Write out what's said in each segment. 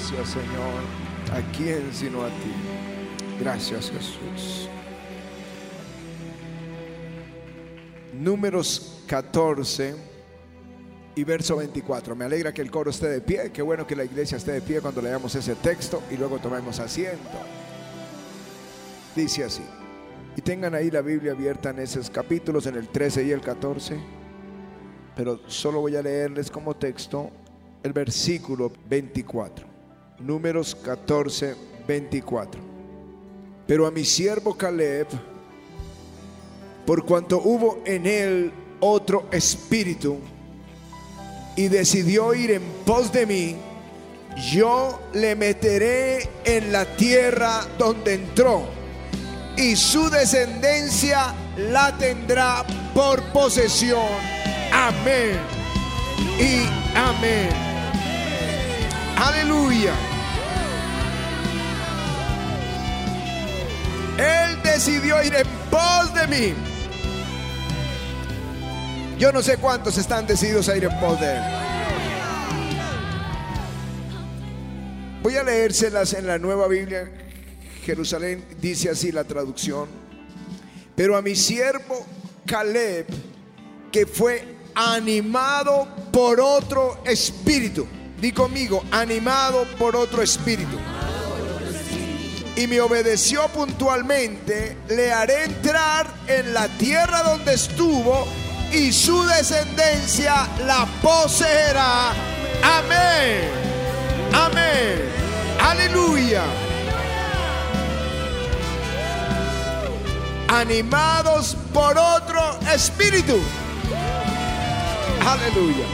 Gracias, Señor. ¿A quién sino a ti? Gracias, Jesús. Números 14 y verso 24. Me alegra que el coro esté de pie. Qué bueno que la iglesia esté de pie cuando leamos ese texto y luego tomemos asiento. Dice así. Y tengan ahí la Biblia abierta en esos capítulos, en el 13 y el 14. Pero solo voy a leerles como texto el versículo 24. Números 14, 24. Pero a mi siervo Caleb, por cuanto hubo en él otro espíritu, y decidió ir en pos de mí, yo le meteré en la tierra donde entró, y su descendencia la tendrá por posesión. Amén. Y amén. Aleluya. Él decidió ir en pos de mí. Yo no sé cuántos están decididos a ir en pos de Él. Voy a leérselas en la nueva Biblia. Jerusalén dice así la traducción. Pero a mi siervo Caleb, que fue animado por otro espíritu. Di conmigo, animado por otro espíritu y me obedeció puntualmente, le haré entrar en la tierra donde estuvo y su descendencia la poseerá. Amén. Amén. Aleluya. Animados por otro espíritu. Aleluya.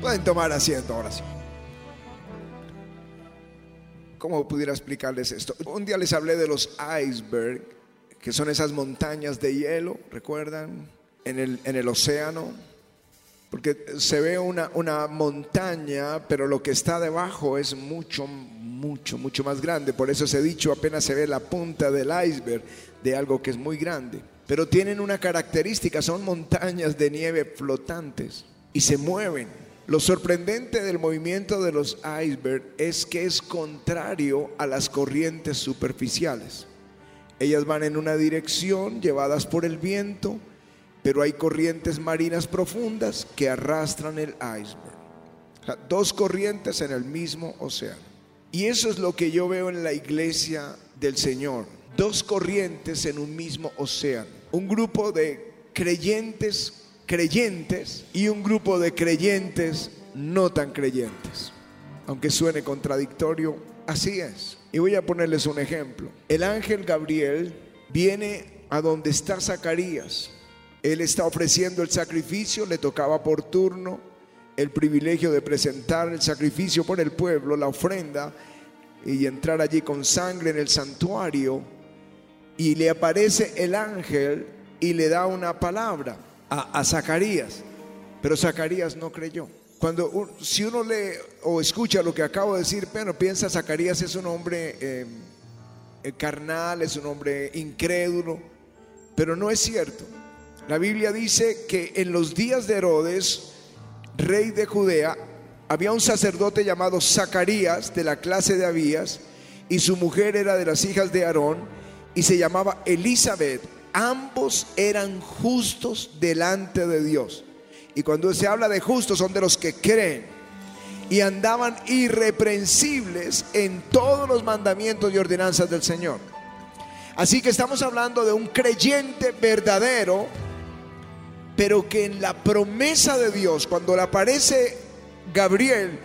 Pueden tomar asiento ahora. ¿Cómo pudiera explicarles esto? Un día les hablé de los iceberg, que son esas montañas de hielo, ¿recuerdan? En el, en el océano. Porque se ve una, una montaña, pero lo que está debajo es mucho, mucho, mucho más grande. Por eso se ha dicho, apenas se ve la punta del iceberg de algo que es muy grande. Pero tienen una característica, son montañas de nieve flotantes y se mueven. Lo sorprendente del movimiento de los icebergs es que es contrario a las corrientes superficiales. Ellas van en una dirección llevadas por el viento, pero hay corrientes marinas profundas que arrastran el iceberg. dos corrientes en el mismo océano. Y eso es lo que yo veo en la iglesia del Señor. Dos corrientes en un mismo océano. Un grupo de creyentes creyentes y un grupo de creyentes no tan creyentes. Aunque suene contradictorio, así es. Y voy a ponerles un ejemplo. El ángel Gabriel viene a donde está Zacarías. Él está ofreciendo el sacrificio, le tocaba por turno el privilegio de presentar el sacrificio por el pueblo, la ofrenda, y entrar allí con sangre en el santuario. Y le aparece el ángel y le da una palabra a, Zacarías, pero Zacarías no creyó. Cuando si uno lee o escucha lo que acabo de decir, pero piensa Zacarías es un hombre eh, carnal, es un hombre incrédulo, pero no es cierto. La Biblia dice que en los días de Herodes, rey de Judea, había un sacerdote llamado Zacarías de la clase de Abías y su mujer era de las hijas de Aarón y se llamaba Elizabeth ambos eran justos delante de Dios. Y cuando se habla de justos son de los que creen y andaban irreprensibles en todos los mandamientos y ordenanzas del Señor. Así que estamos hablando de un creyente verdadero, pero que en la promesa de Dios, cuando le aparece Gabriel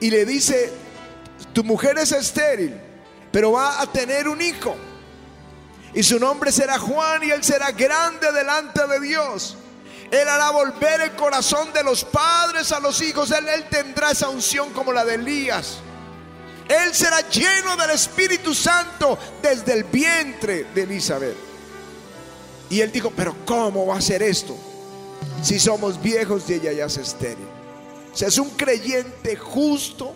y le dice, tu mujer es estéril, pero va a tener un hijo y su nombre será Juan y él será grande delante de Dios. Él hará volver el corazón de los padres a los hijos. Él, él, tendrá esa unción como la de Elías. Él será lleno del Espíritu Santo desde el vientre de Elizabeth. Y él dijo, pero ¿cómo va a ser esto? Si somos viejos y ella ya es estéril. O sea, es un creyente justo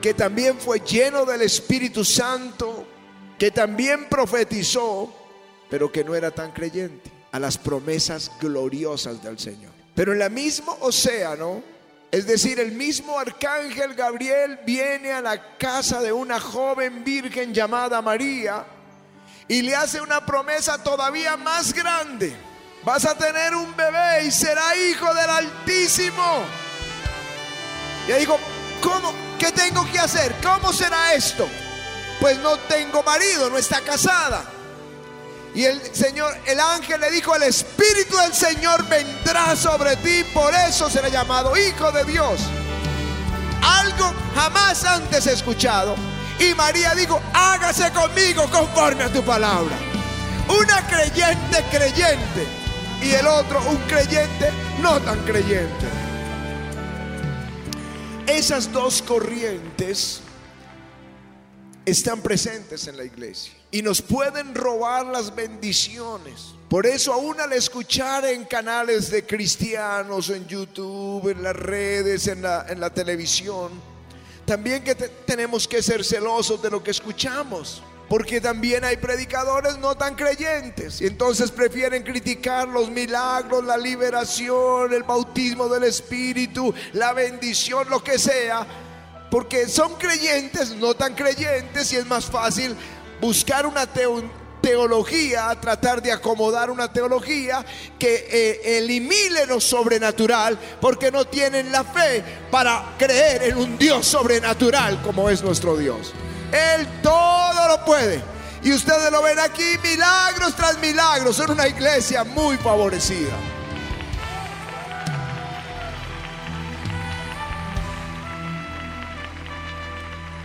que también fue lleno del Espíritu Santo, que también profetizó, pero que no era tan creyente a las promesas gloriosas del Señor. Pero en el mismo océano, es decir, el mismo arcángel Gabriel viene a la casa de una joven virgen llamada María y le hace una promesa todavía más grande. Vas a tener un bebé y será hijo del Altísimo. Y dijo, ¿cómo? ¿Qué tengo que hacer? ¿Cómo será esto? Pues no tengo marido, no está casada. Y el Señor, el ángel le dijo, el Espíritu del Señor vendrá sobre ti, por eso será llamado Hijo de Dios. Algo jamás antes escuchado. Y María dijo, hágase conmigo conforme a tu palabra. Una creyente creyente y el otro un creyente no tan creyente. Esas dos corrientes están presentes en la iglesia y nos pueden robar las bendiciones. Por eso aún al escuchar en canales de cristianos, en YouTube, en las redes, en la, en la televisión, también que tenemos que ser celosos de lo que escuchamos. Porque también hay predicadores no tan creyentes y entonces prefieren criticar los milagros, la liberación, el bautismo del Espíritu, la bendición, lo que sea, porque son creyentes, no tan creyentes, y es más fácil buscar una teología, tratar de acomodar una teología que eh, elimine lo sobrenatural, porque no tienen la fe para creer en un Dios sobrenatural como es nuestro Dios. Él todo lo puede. Y ustedes lo ven aquí, milagros tras milagros. Son una iglesia muy favorecida.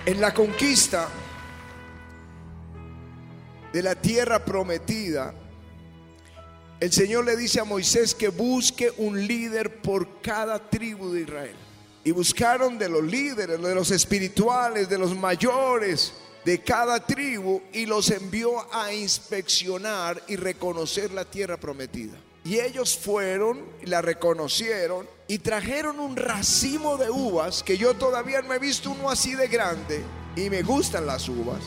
En la conquista de la tierra prometida, el Señor le dice a Moisés que busque un líder por cada tribu de Israel. Y buscaron de los líderes, de los espirituales, de los mayores de cada tribu y los envió a inspeccionar y reconocer la tierra prometida. Y ellos fueron, la reconocieron y trajeron un racimo de uvas que yo todavía no he visto uno así de grande y me gustan las uvas.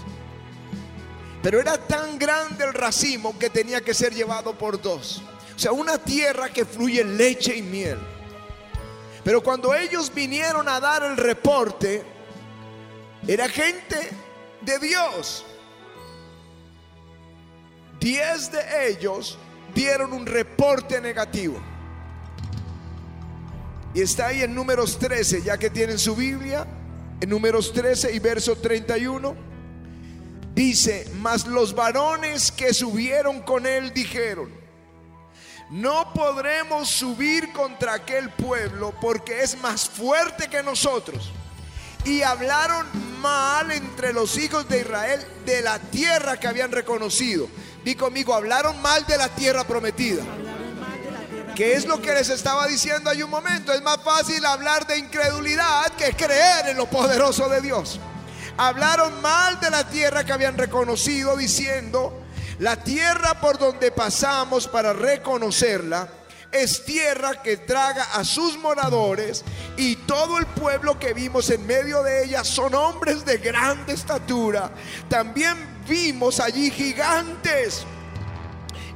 Pero era tan grande el racimo que tenía que ser llevado por dos. O sea, una tierra que fluye leche y miel. Pero cuando ellos vinieron a dar el reporte, era gente de Dios. Diez de ellos dieron un reporte negativo. Y está ahí en números 13, ya que tienen su Biblia, en números 13 y verso 31. Dice, mas los varones que subieron con él dijeron, no podremos subir contra aquel pueblo porque es más fuerte que nosotros. Y hablaron mal entre los hijos de Israel de la tierra que habían reconocido. Di conmigo, hablaron mal de la tierra prometida. ¿Qué es lo que les estaba diciendo hay un momento? Es más fácil hablar de incredulidad que creer en lo poderoso de Dios. Hablaron mal de la tierra que habían reconocido diciendo, la tierra por donde pasamos para reconocerla es tierra que traga a sus moradores y todo el pueblo que vimos en medio de ella son hombres de grande estatura. También vimos allí gigantes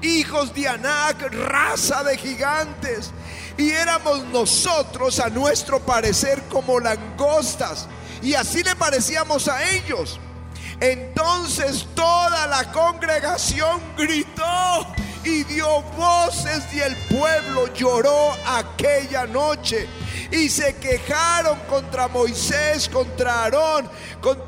hijos de Anac, raza de gigantes. Y éramos nosotros, a nuestro parecer, como langostas. Y así le parecíamos a ellos. Entonces toda la congregación gritó y dio voces y el pueblo lloró aquella noche. Y se quejaron contra Moisés, contra Aarón, contra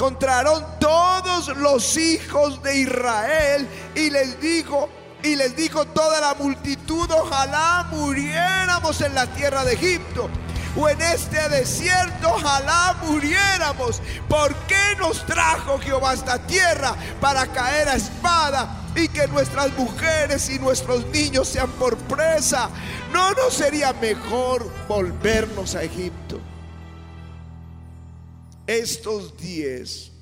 Aarón todos los hijos de Israel y les dijo, y les dijo toda la multitud, ojalá muriéramos en la tierra de Egipto o en este desierto, ojalá muriéramos. ¿Por qué nos trajo Jehová esta tierra para caer a espada? y que nuestras mujeres y nuestros niños sean por presa. ¿No nos sería mejor volvernos a Egipto? Estos diez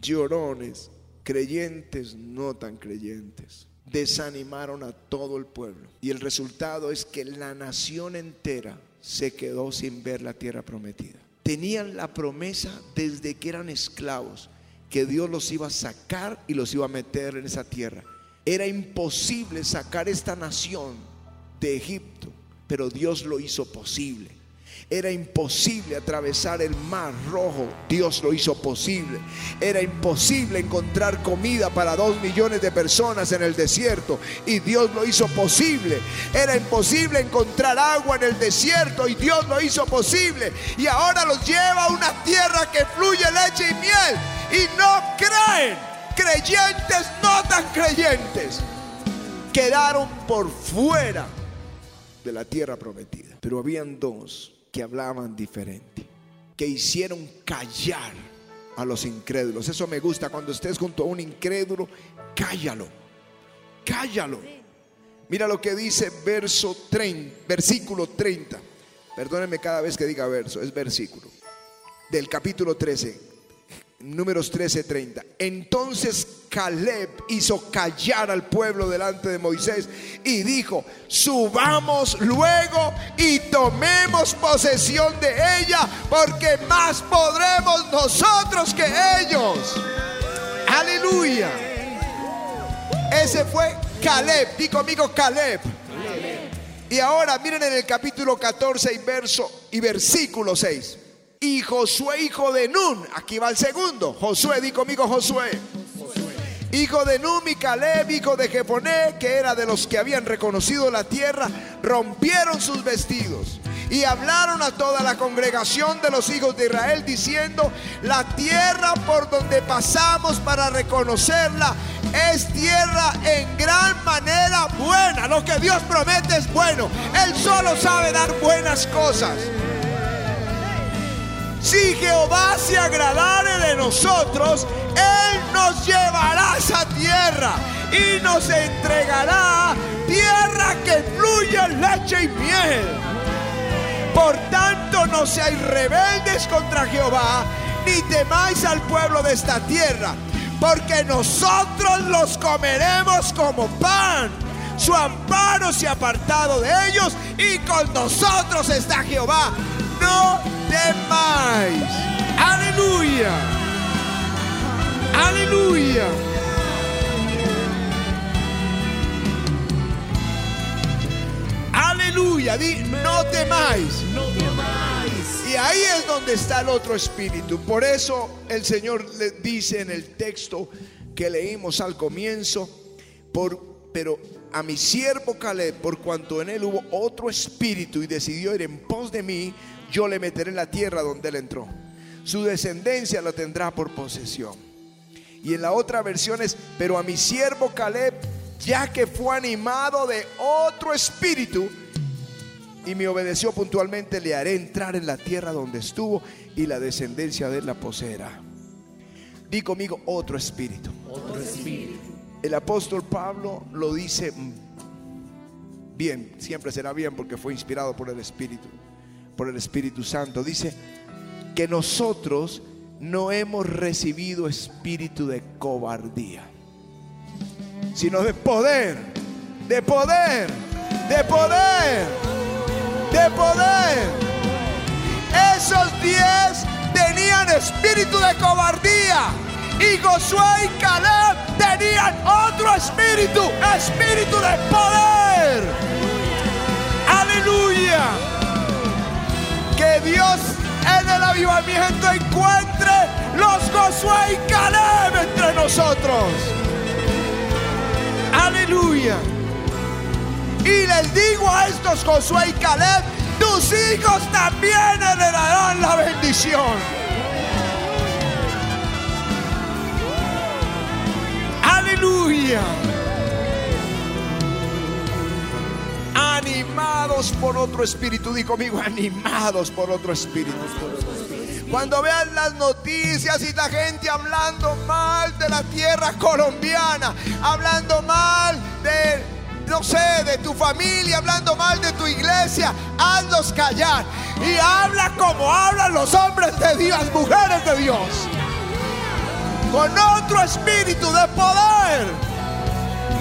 llorones, creyentes, no tan creyentes, desanimaron a todo el pueblo. Y el resultado es que la nación entera se quedó sin ver la tierra prometida. Tenían la promesa desde que eran esclavos, que Dios los iba a sacar y los iba a meter en esa tierra. Era imposible sacar esta nación de Egipto pero Dios lo hizo posible. Era imposible atravesar el mar rojo. Dios lo hizo posible. Era imposible encontrar comida para dos millones de personas en el desierto. Y Dios lo hizo posible. Era imposible encontrar agua en el desierto. Y Dios lo hizo posible. Y ahora los lleva a una tierra que fluye leche y miel. Y no creen. Creyentes, no tan creyentes. Quedaron por fuera de la tierra prometida. Pero habían dos que hablaban diferente, que hicieron callar a los incrédulos. Eso me gusta cuando estés junto a un incrédulo, cállalo, cállalo. Mira lo que dice verso 30, versículo 30. Perdónenme cada vez que diga verso, es versículo. Del capítulo 13. Números 13:30. Entonces Caleb hizo callar al pueblo delante de Moisés y dijo, subamos luego y tomemos posesión de ella, porque más podremos nosotros que ellos. Aleluya. Ese fue Caleb. Di conmigo Caleb. Y ahora miren en el capítulo 14 y verso y versículo 6 y Josué, hijo de Nun. Aquí va el segundo. Josué, di conmigo Josué. Hijo de Nun y Caleb, hijo de Jefoné, que era de los que habían reconocido la tierra, rompieron sus vestidos y hablaron a toda la congregación de los hijos de Israel diciendo, la tierra por donde pasamos para reconocerla es tierra en gran manera buena. Lo que Dios promete es bueno. Él solo sabe dar buenas cosas. Si Jehová se agradare de nosotros, Él nos llevará a esa tierra y nos entregará tierra que fluye leche y miel. Por tanto, no seáis rebeldes contra Jehová, ni temáis al pueblo de esta tierra, porque nosotros los comeremos como pan. Su amparo se ha apartado de ellos y con nosotros está Jehová. No temáis. Aleluya. Aleluya. Aleluya. Di, no temáis. No temáis. Y ahí es donde está el otro espíritu. Por eso el Señor le dice en el texto que leímos al comienzo, por, pero a mi siervo Caleb, por cuanto en él hubo otro espíritu y decidió ir en pos de mí, yo le meteré en la tierra donde él entró. Su descendencia lo tendrá por posesión. Y en la otra versión es, pero a mi siervo Caleb, ya que fue animado de otro espíritu y me obedeció puntualmente, le haré entrar en la tierra donde estuvo y la descendencia de él la poseerá. Di conmigo otro espíritu. Otro espíritu. El apóstol Pablo lo dice bien, siempre será bien porque fue inspirado por el Espíritu por el Espíritu Santo. Dice que nosotros no hemos recibido espíritu de cobardía, sino de poder, de poder, de poder, de poder. Esos diez tenían espíritu de cobardía. Y Josué y Caleb tenían otro espíritu, espíritu de poder. Aleluya Dios en el avivamiento encuentre los Josué y Caleb entre nosotros. Aleluya. Y les digo a estos Josué y Caleb, tus hijos también heredarán la bendición. Aleluya. Animados por otro espíritu. Di conmigo, animados por otro espíritu. Cuando vean las noticias y la gente hablando mal de la tierra colombiana, hablando mal de, no sé, de tu familia, hablando mal de tu iglesia, hazlos callar. Y habla como hablan los hombres de Dios, mujeres de Dios. Con otro espíritu de poder,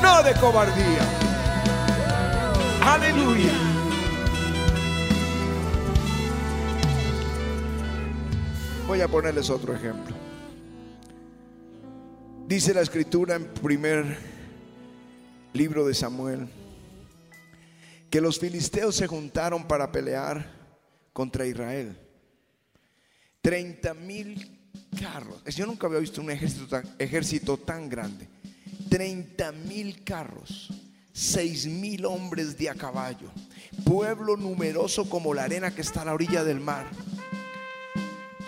no de cobardía. Aleluya. Voy a ponerles otro ejemplo. Dice la escritura en primer libro de Samuel que los filisteos se juntaron para pelear contra Israel. 30 mil carros. Yo nunca había visto un ejército tan, ejército tan grande. 30 mil carros, 6 mil hombres de a caballo, pueblo numeroso como la arena que está a la orilla del mar.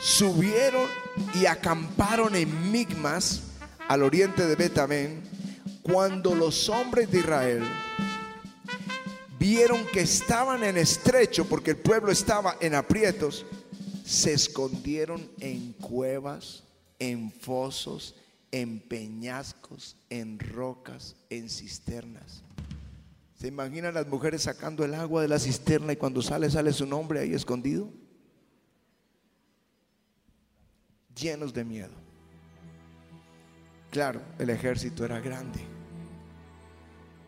Subieron y acamparon en Migmas, al oriente de Betamén, cuando los hombres de Israel vieron que estaban en estrecho porque el pueblo estaba en aprietos, se escondieron en cuevas, en fosos, en peñascos, en rocas, en cisternas. ¿Se imaginan las mujeres sacando el agua de la cisterna y cuando sale sale su nombre ahí escondido? Llenos de miedo. Claro, el ejército era grande.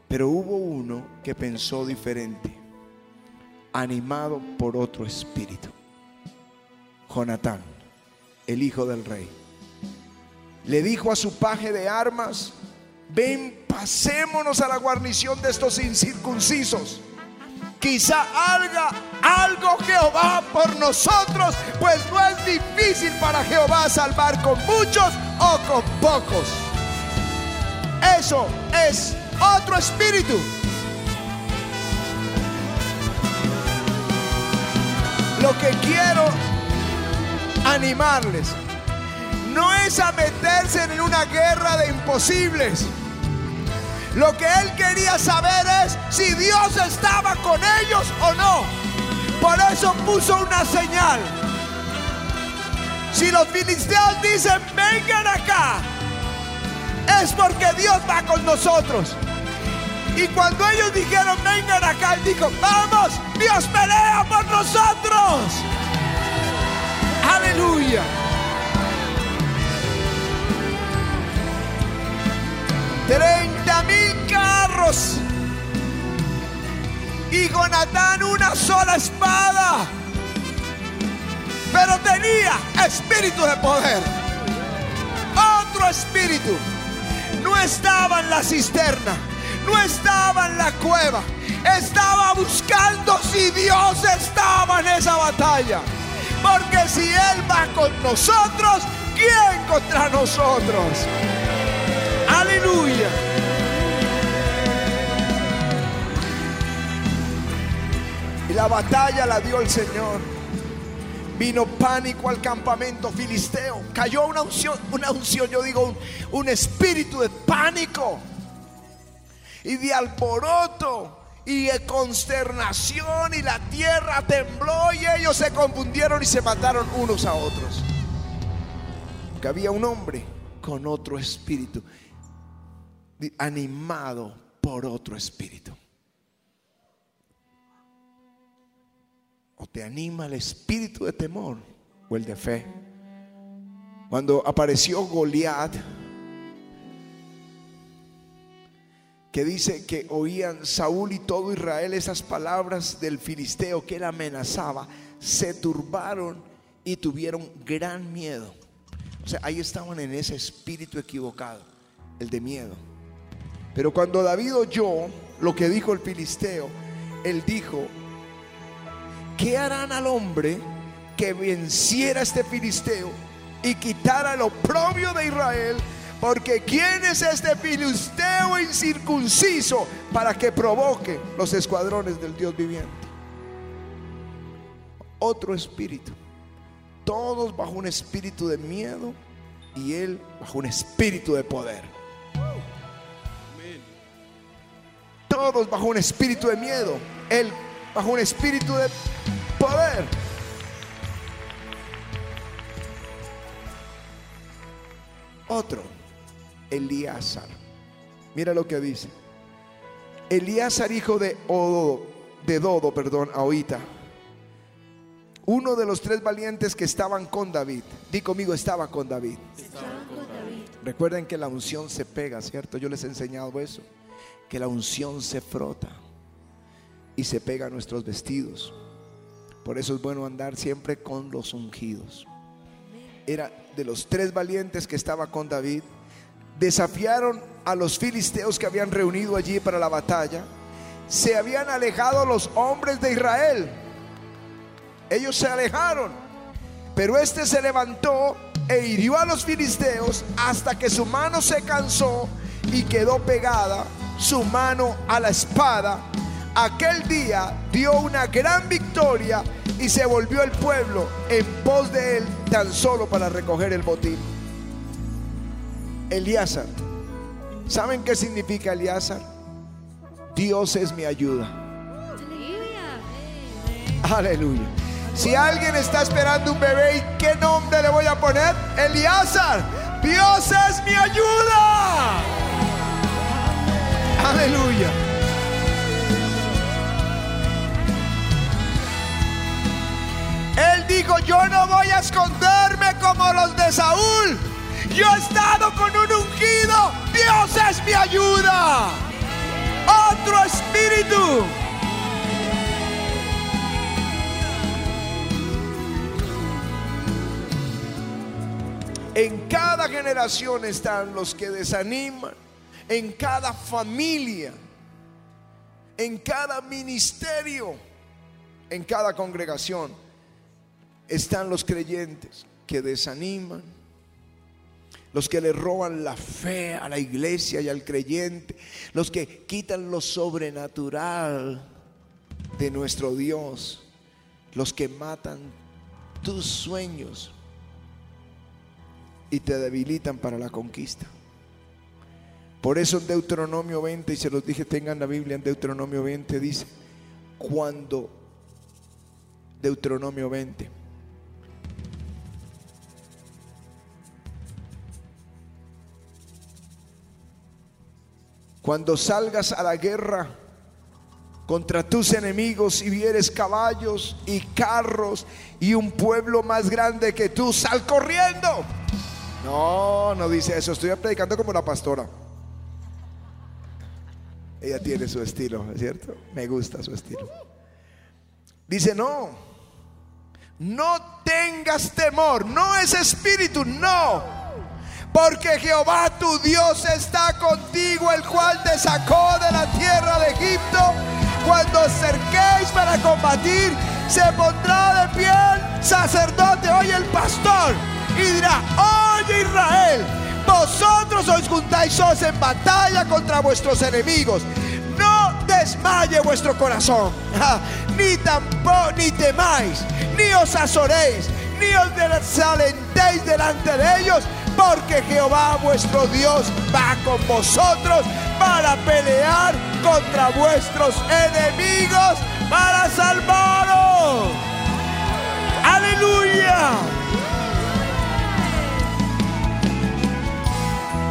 Pero hubo uno que pensó diferente, animado por otro espíritu. Jonatán, el hijo del rey le dijo a su paje de armas, ven, pasémonos a la guarnición de estos incircuncisos. Quizá haga algo Jehová por nosotros, pues no es difícil para Jehová salvar con muchos o con pocos. Eso es otro espíritu. Lo que quiero animarles no es a meterse en una guerra de imposibles. Lo que él quería saber es si Dios estaba con ellos o no. Por eso puso una señal. Si los filisteos dicen, vengan acá, es porque Dios va con nosotros. Y cuando ellos dijeron, vengan acá, él dijo, vamos, Dios pelea por nosotros. Aleluya. 30 mil carros. Y Jonatán una sola espada. Pero tenía espíritu de poder. Otro espíritu. No estaba en la cisterna. No estaba en la cueva. Estaba buscando si Dios estaba en esa batalla. Porque si Él va con nosotros, ¿quién contra nosotros? Aleluya. Y la batalla la dio el Señor. Vino pánico al campamento filisteo. Cayó una unción, una unción, yo digo, un, espíritu de pánico y de alboroto y de consternación y la tierra tembló y ellos se confundieron y se mataron unos a otros. Que había un hombre con otro espíritu animado por otro espíritu. O te anima el espíritu de temor o el de fe. Cuando apareció Goliat, que dice que oían Saúl y todo Israel esas palabras del filisteo que él amenazaba, se turbaron y tuvieron gran miedo. O sea, ahí estaban en ese espíritu equivocado, el de miedo. Pero cuando David oyó lo que dijo el filisteo, él dijo, ¿qué harán al hombre que venciera a este filisteo y quitara el oprobio de Israel? Porque ¿quién es este filisteo incircunciso para que provoque los escuadrones del Dios viviente? Otro espíritu. Todos bajo un espíritu de miedo y él bajo un espíritu de poder. Todos bajo un espíritu de miedo, él bajo un espíritu de poder. Otro, Elíasar. Mira lo que dice. Elíasar, hijo de Odo, de Dodo, perdón, ahorita. Uno de los tres valientes que estaban con David. Di conmigo, estaba con David. Estaba con David. Recuerden que la unción se pega, ¿cierto? Yo les he enseñado eso que la unción se frota y se pega a nuestros vestidos. Por eso es bueno andar siempre con los ungidos. Era de los tres valientes que estaba con David. Desafiaron a los filisteos que habían reunido allí para la batalla se habían alejado los hombres de Israel. Ellos se alejaron. Pero este se levantó e hirió a los filisteos hasta que su mano se cansó y quedó pegada su mano a la espada. Aquel día dio una gran victoria y se volvió el pueblo en pos de él tan solo para recoger el botín. Elíasar. ¿Saben qué significa Elíasar? Dios es mi ayuda. Aleluya. Si alguien está esperando un bebé, ¿y qué nombre le voy a poner? Elíasar. Dios es mi ayuda. Aleluya. Él dijo, yo no voy a esconderme como los de Saúl. Yo he estado con un ungido. Dios es mi ayuda. Otro espíritu. En cada generación están los que desaniman. En cada familia. En cada ministerio. En cada congregación. Están los creyentes que desaniman los que le roban la fe a la iglesia y al creyente, los que quitan lo sobrenatural de nuestro Dios, los que matan tus sueños y te debilitan para la conquista. Por eso en Deuteronomio 20, y se los dije, tengan la Biblia en Deuteronomio 20, dice, cuando Deuteronomio 20, Cuando salgas a la guerra contra tus enemigos y vieres caballos y carros y un pueblo más grande que tú, sal corriendo. No, no dice eso. Estoy predicando como la pastora. Ella tiene su estilo, ¿es cierto? Me gusta su estilo. Dice, no, no tengas temor, no es espíritu, no porque Jehová tu Dios está contigo, el cual te sacó de la tierra de Egipto. Cuando acerquéis para combatir, se pondrá de pie sacerdote, oye el pastor, y dirá, oye Israel, vosotros os juntáis os en batalla contra vuestros enemigos. No desmaye vuestro corazón, ni tampoco, ni temáis, ni os azoréis, ni os desalentéis delante de ellos, porque Jehová vuestro Dios va con vosotros para pelear contra vuestros enemigos, para salvaros. Aleluya.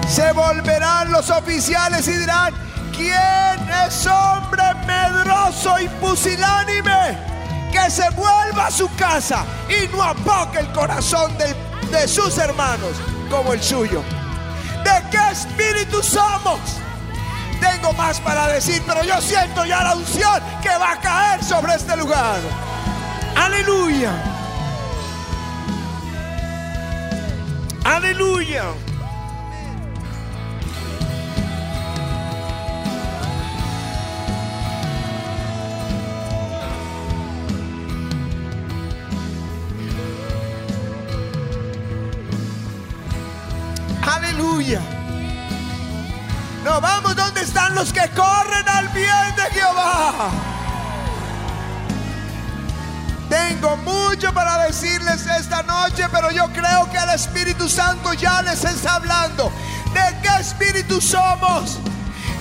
Se volverán los oficiales y dirán, ¿quién es hombre medroso y pusilánime? Que se vuelva a su casa y no apoque el corazón de sus hermanos como el suyo. ¿De qué espíritu somos? Tengo más para decir, pero yo siento ya la unción que va a caer sobre este lugar. Aleluya. Aleluya. Están los que corren al bien de Jehová. Tengo mucho para decirles esta noche, pero yo creo que el Espíritu Santo ya les está hablando. ¿De qué espíritu somos?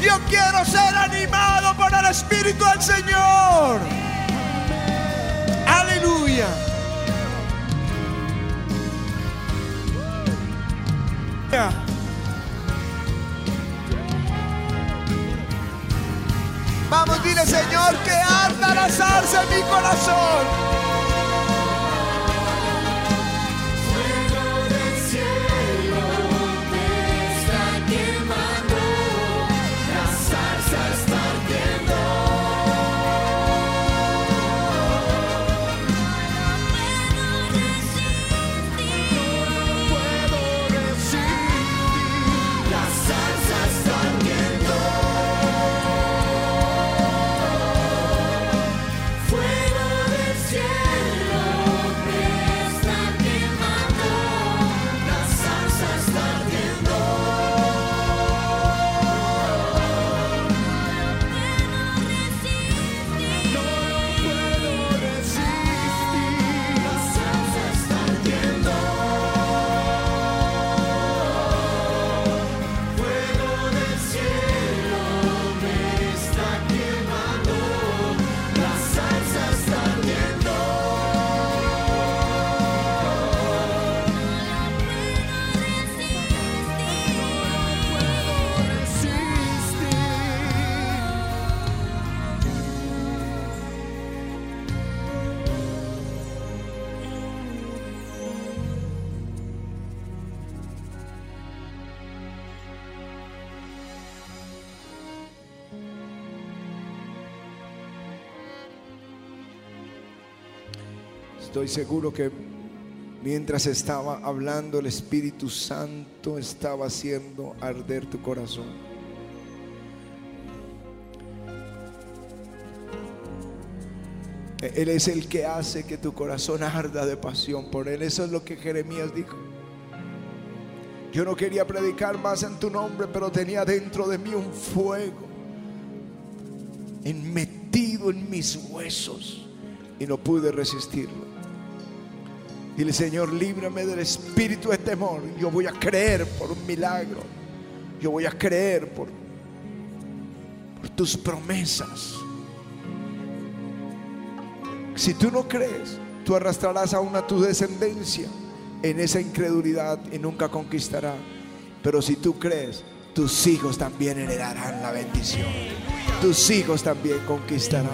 Yo quiero ser animado por el Espíritu del Señor. Vamos, dile Señor que arda la salsa en mi corazón. Estoy seguro que mientras estaba hablando el Espíritu Santo estaba haciendo arder tu corazón. Él es el que hace que tu corazón arda de pasión por Él. Eso es lo que Jeremías dijo. Yo no quería predicar más en tu nombre, pero tenía dentro de mí un fuego metido en mis huesos y no pude resistirlo. Dile, Señor, líbrame del espíritu de temor. Yo voy a creer por un milagro. Yo voy a creer por, por tus promesas. Si tú no crees, tú arrastrarás aún a tu descendencia en esa incredulidad y nunca conquistará. Pero si tú crees, tus hijos también heredarán la bendición. Tus hijos también conquistarán.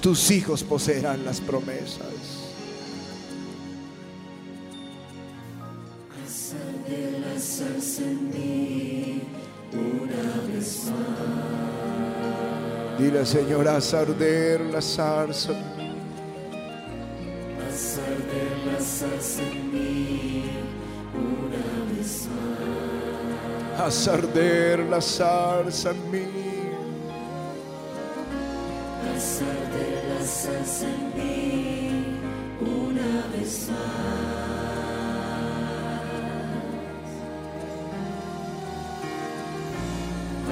Tus hijos poseerán las promesas. Una vez más. Dile, Señor, haz arder la zarza. Haz arder la zarza en mí una vez más. Haz arder la zarza en mí. Haz arder la zarza en mí una vez más.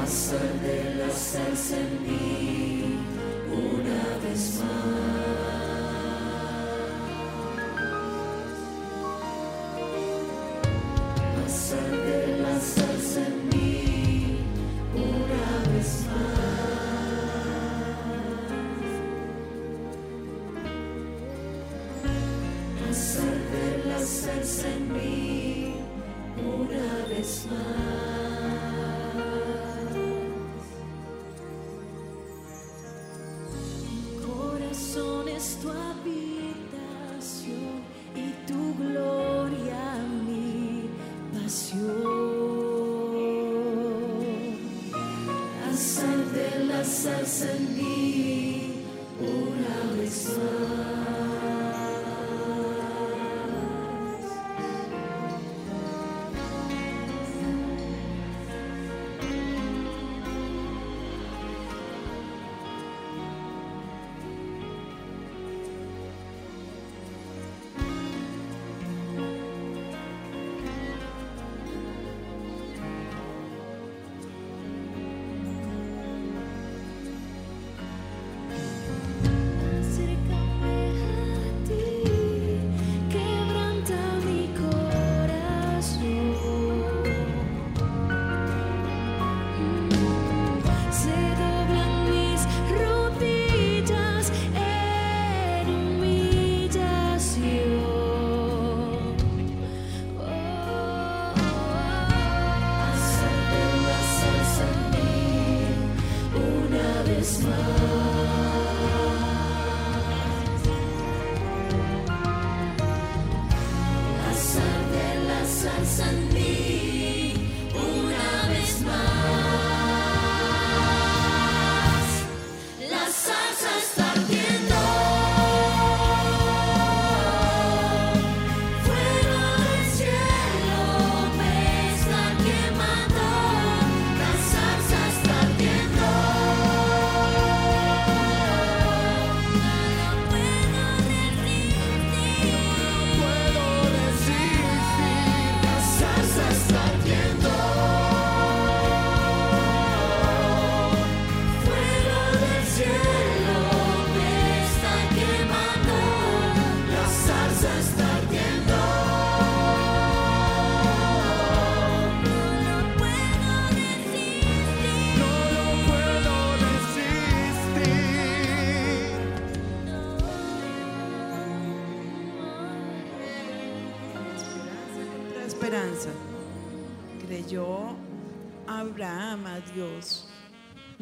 De la salsa en mí una vez más. Pasar de la salsa en mí una vez más. Pasar de la salsa en mí listen.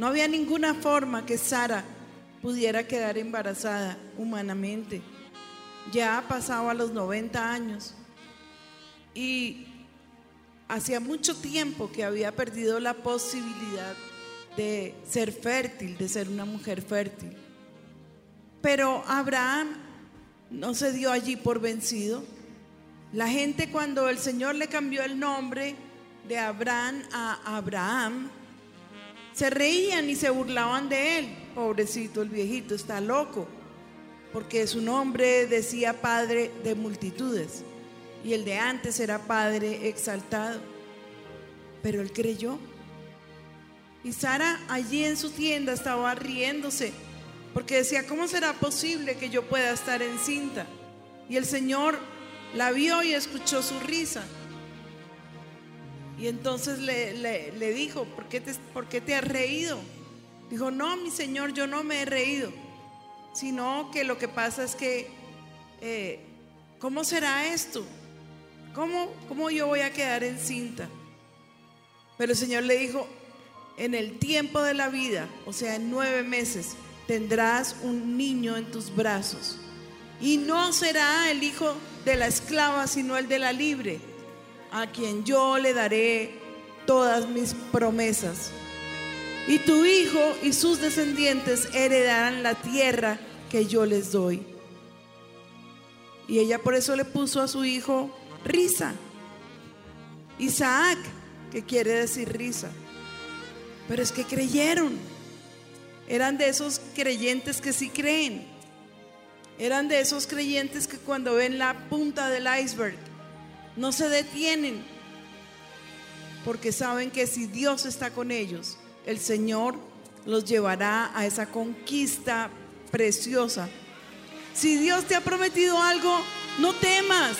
No había ninguna forma que Sara pudiera quedar embarazada humanamente. Ya pasaba los 90 años y hacía mucho tiempo que había perdido la posibilidad de ser fértil, de ser una mujer fértil. Pero Abraham no se dio allí por vencido. La gente cuando el Señor le cambió el nombre de Abraham a Abraham, se reían y se burlaban de él. Pobrecito el viejito, está loco, porque su nombre decía Padre de multitudes y el de antes era Padre exaltado. Pero él creyó. Y Sara allí en su tienda estaba riéndose, porque decía, ¿cómo será posible que yo pueda estar encinta? Y el Señor la vio y escuchó su risa. Y entonces le, dijo, ¿por qué, te, ¿por qué te has reído? Dijo, no, mi Señor, yo no me he reído, sino que lo que pasa es que, eh, ¿cómo será esto? ¿Cómo, ¿Cómo yo voy a quedar encinta? Pero el Señor le dijo, en el tiempo de la vida, o sea, en nueve meses, tendrás un niño en tus brazos. Y no será el hijo de la esclava, sino el de la libre, a quien yo le daré todas mis promesas. Y tu hijo y sus descendientes heredarán la tierra que yo les doy. Y ella por eso le puso a su hijo risa. Isaac, que quiere decir risa. Pero es que creyeron. Eran de esos creyentes que sí creen. Eran de esos creyentes que cuando ven la punta del iceberg no se detienen. Porque saben que si Dios está con ellos, el Señor los llevará a esa conquista preciosa. Si Dios te ha prometido algo, no temas.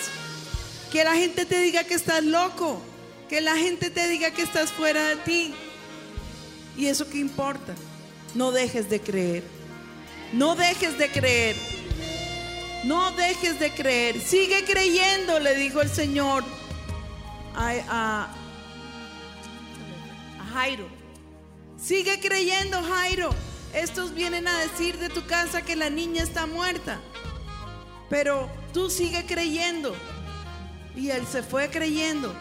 Que la gente te diga que estás loco. Que la gente te diga que estás fuera de ti. ¿Y eso qué importa? No dejes de creer. No dejes de creer. No dejes de creer. Sigue creyendo, le dijo el Señor a, a Jairo. Sigue creyendo, Jairo. Estos vienen a decir de tu casa que la niña está muerta. Pero tú sigue creyendo. Y él se fue creyendo.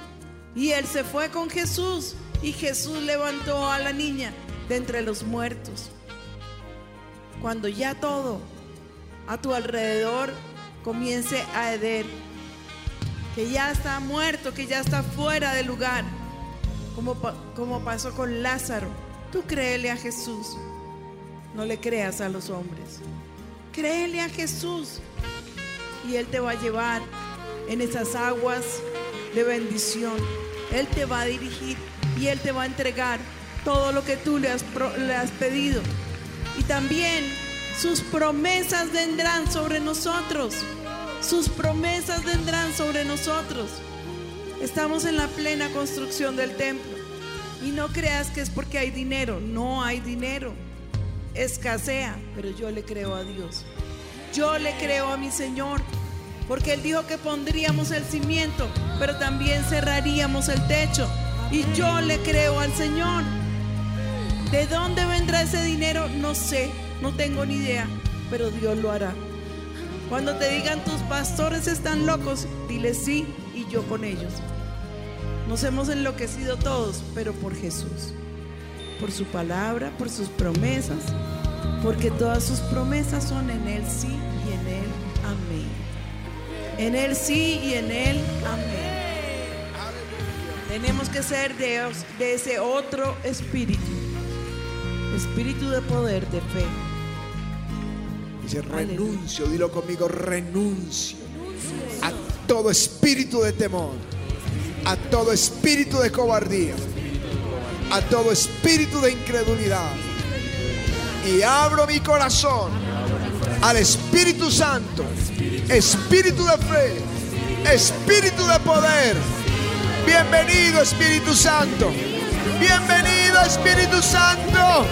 Y él se fue con Jesús. Y Jesús levantó a la niña de entre los muertos. Cuando ya todo a tu alrededor comience a heder, que ya está muerto, que ya está fuera de lugar, como, como pasó con Lázaro, tú créele a Jesús, no le creas a los hombres, créele a Jesús y Él te va a llevar en esas aguas de bendición. Él te va a dirigir y Él te va a entregar todo lo que tú le has, le has pedido. Y también sus promesas vendrán sobre nosotros. Sus promesas vendrán sobre nosotros. Estamos en la plena construcción del templo. Y no creas que es porque hay dinero. No hay dinero. Escasea. Pero yo le creo a Dios. Yo le creo a mi Señor. Porque Él dijo que pondríamos el cimiento, pero también cerraríamos el techo. Y yo le creo al Señor. ¿De dónde vendrá ese dinero? No sé, no tengo ni idea, pero Dios lo hará. Cuando te digan tus pastores están locos, dile sí y yo con ellos. Nos hemos enloquecido todos, pero por Jesús, por su palabra, por sus promesas, porque todas sus promesas son en Él sí y en Él amén. En Él sí y en Él amén. Tenemos que ser de, de ese otro espíritu, espíritu de poder, de fe. Dice renuncio, dilo conmigo, renuncio a todo espíritu de temor, a todo espíritu de cobardía, a todo espíritu de incredulidad. Y abro mi corazón al Espíritu Santo, espíritu de fe, espíritu de poder Bienvenido Espíritu Santo. Bienvenido Espíritu Santo.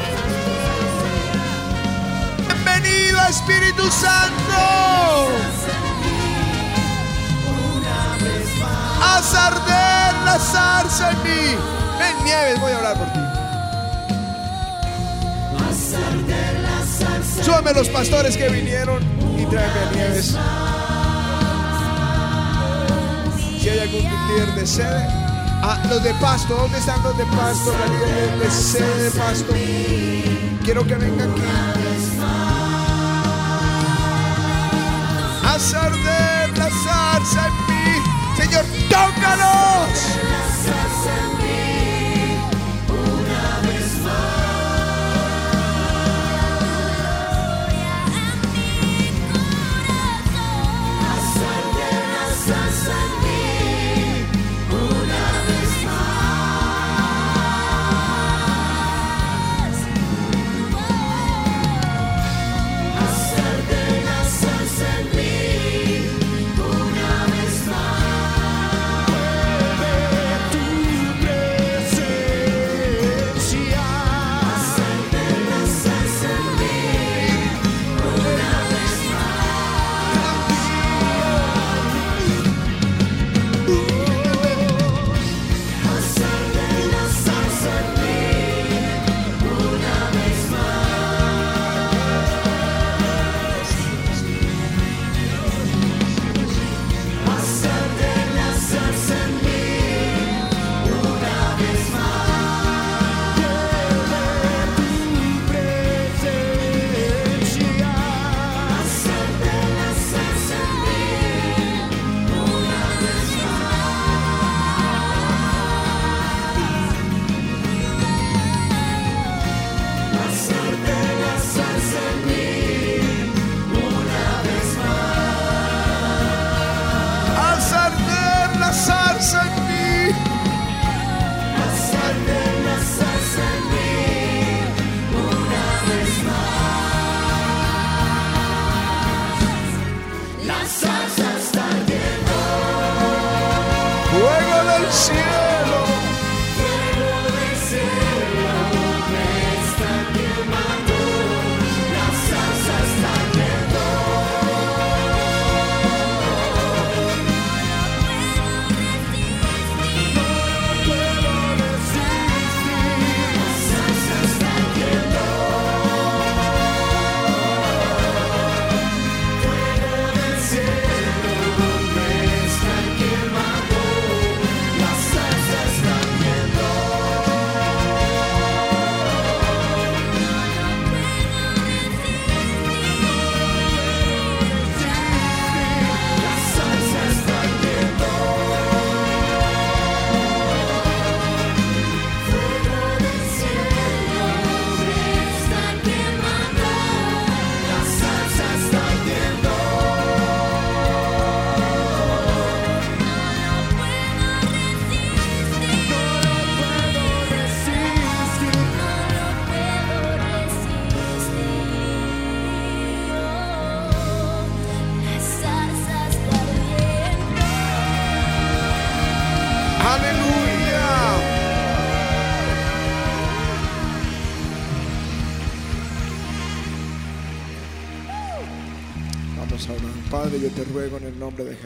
Bienvenido Espíritu Santo. Haz arder la zarza en mí. Ven Nieves, voy a orar por ti. Súbame los pastores que vinieron y tráeme Nieves. Si hay algún líder de sede. Ah, los de pasto, ¿dónde están los de pasto? La líder de pasto. Quiero que vengan aquí. Haz arder la zarza en mí. Señor, tócalos.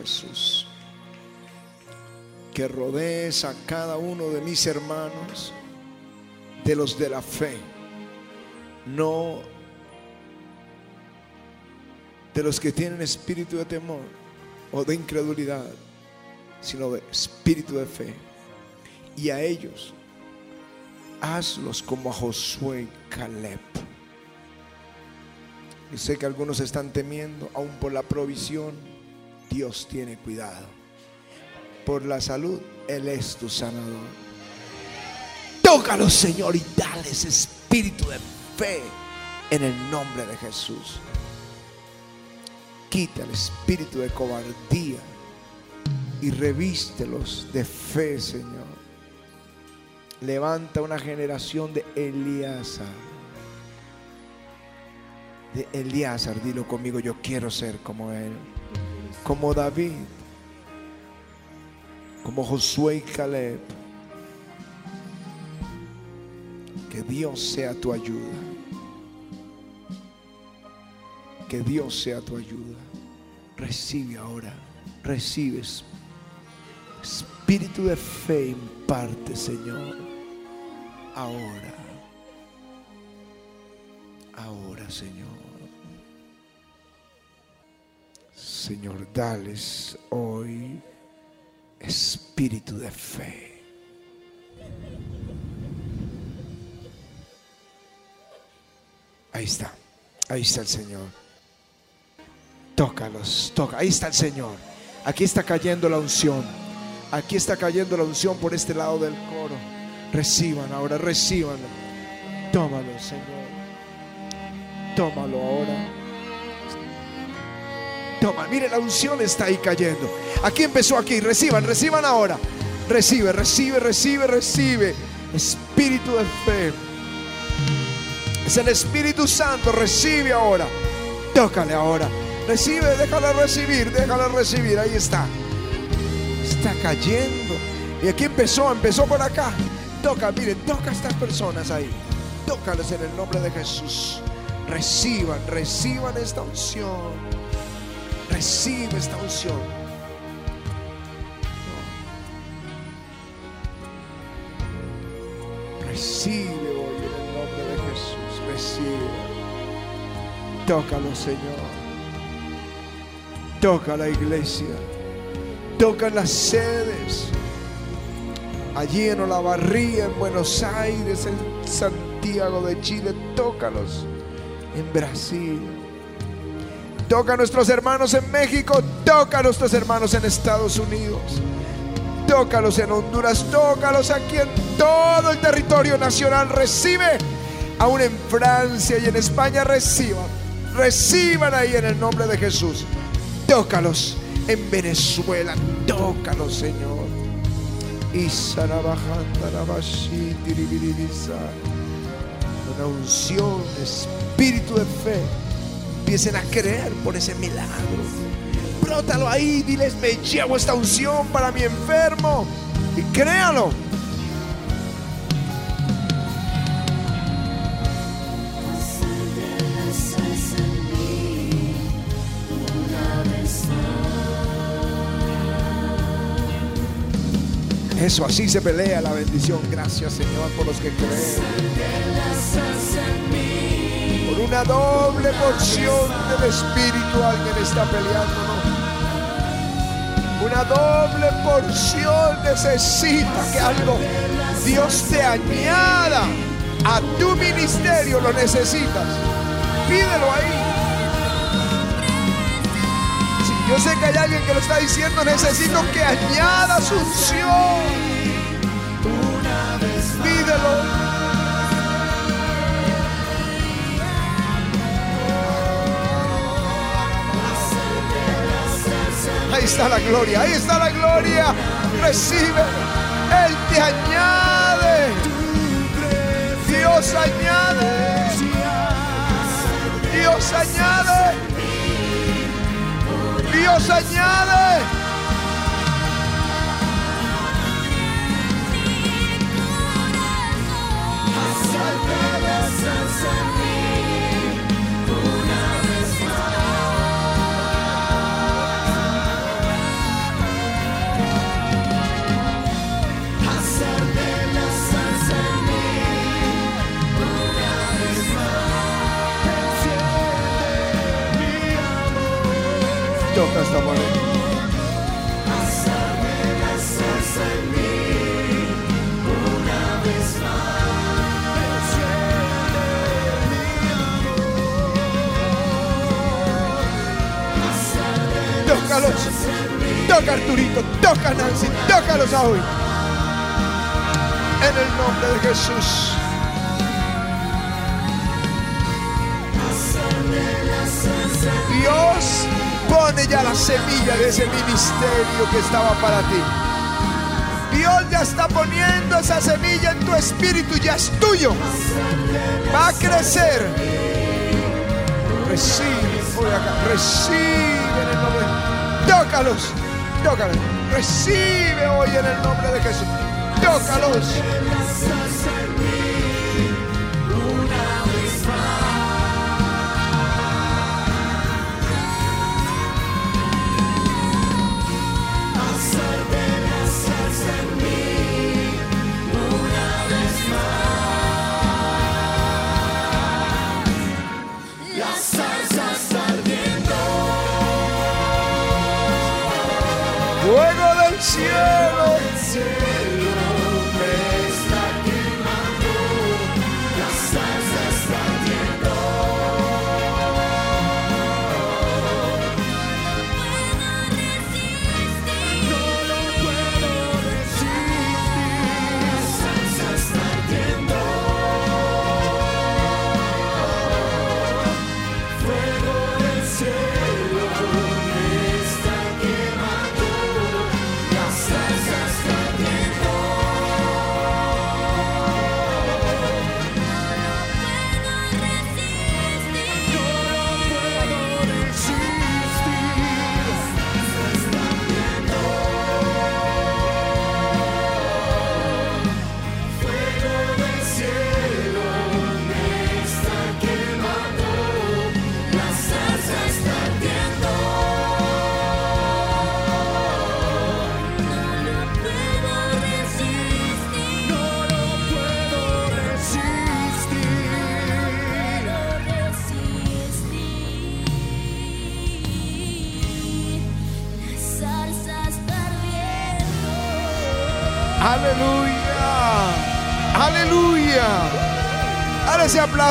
Jesús que rodees a cada uno de mis hermanos, de los de la fe, no de los que tienen espíritu de temor o de incredulidad, sino de espíritu de fe. Y a ellos, hazlos como a Josué y Caleb. Y sé que algunos están temiendo, aún por la provisión, Dios tiene cuidado. Por la salud, Él es tu sanador. Tócalos, Señor, y dales espíritu de fe en el nombre de Jesús. Quita el espíritu de cobardía y revístelos de fe, Señor. Levanta una generación de Elíasar. De Elíasar, dilo conmigo, yo quiero ser como él. Como David. Como Josué y Caleb. Que Dios sea tu ayuda. Que Dios sea tu ayuda. Recibe ahora. Recibes. Espíritu de fe imparte, Señor. Ahora. Ahora, Señor. Señor, dales hoy espíritu de fe. Ahí está, ahí está el Señor. Tócalos, toca. Ahí está el Señor. Aquí está cayendo la unción. Aquí está cayendo la unción por este lado del coro. Reciban ahora, reciban. Tómalo, Señor. Tómalo ahora. Toma, mire, la unción está ahí cayendo. Aquí empezó aquí. Reciban, reciban ahora. Recibe, recibe, recibe, recibe. Espíritu de fe. Es el Espíritu Santo. Recibe ahora. Tócale ahora. Recibe, déjala recibir, déjala recibir. Ahí está. Está cayendo. Y aquí empezó, empezó por acá. Toca, mire, toca a estas personas ahí. Tócales en el nombre de Jesús. Reciban, reciban esta unción. Recibe esta unción. Recibe hoy en el nombre de Jesús. Recibe. Tócalo, Señor. Toca la iglesia. Toca las sedes. Allí en Olavarría, en Buenos Aires, en Santiago de Chile. Tócalos. En Brasil. Toca a nuestros hermanos en México. Toca a nuestros hermanos en Estados Unidos. Tócalos en Honduras. Tócalos aquí en todo el territorio nacional. Recibe. Aún en Francia y en España reciban. Reciban ahí en el nombre de Jesús. Tócalos en Venezuela. Tócalos, Señor. Y Una unción, espíritu de fe. Empiecen a creer por ese milagro. Brótalo ahí, diles, me llevo esta unción para mi enfermo. Y créalo. Eso, así se pelea la bendición. Gracias, Señor, por los que creen. Una doble porción del Espíritu alguien está peleando. Una doble porción necesita que algo Dios te añada a tu ministerio. Lo necesitas. Pídelo ahí. Yo sé que hay alguien que lo está diciendo, necesito que añada su unción. Está la gloria, ahí está la gloria. Recibe. Él te añade. Dios añade. Dios añade. Dios añade. Toca esta manera. Tócalos, toca Arturito, toca Nancy, tócalos hoy. En el nombre de Jesús. Pone ya la semilla de ese ministerio que estaba para ti. Dios ya está poniendo esa semilla en tu espíritu, ya es tuyo. Va a crecer. Recibe, hoy acá, recibe en el nombre. Tócalos, tócalos. Recibe hoy en el nombre de Jesús. Tócalos.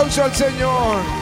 Aplauso al Señor.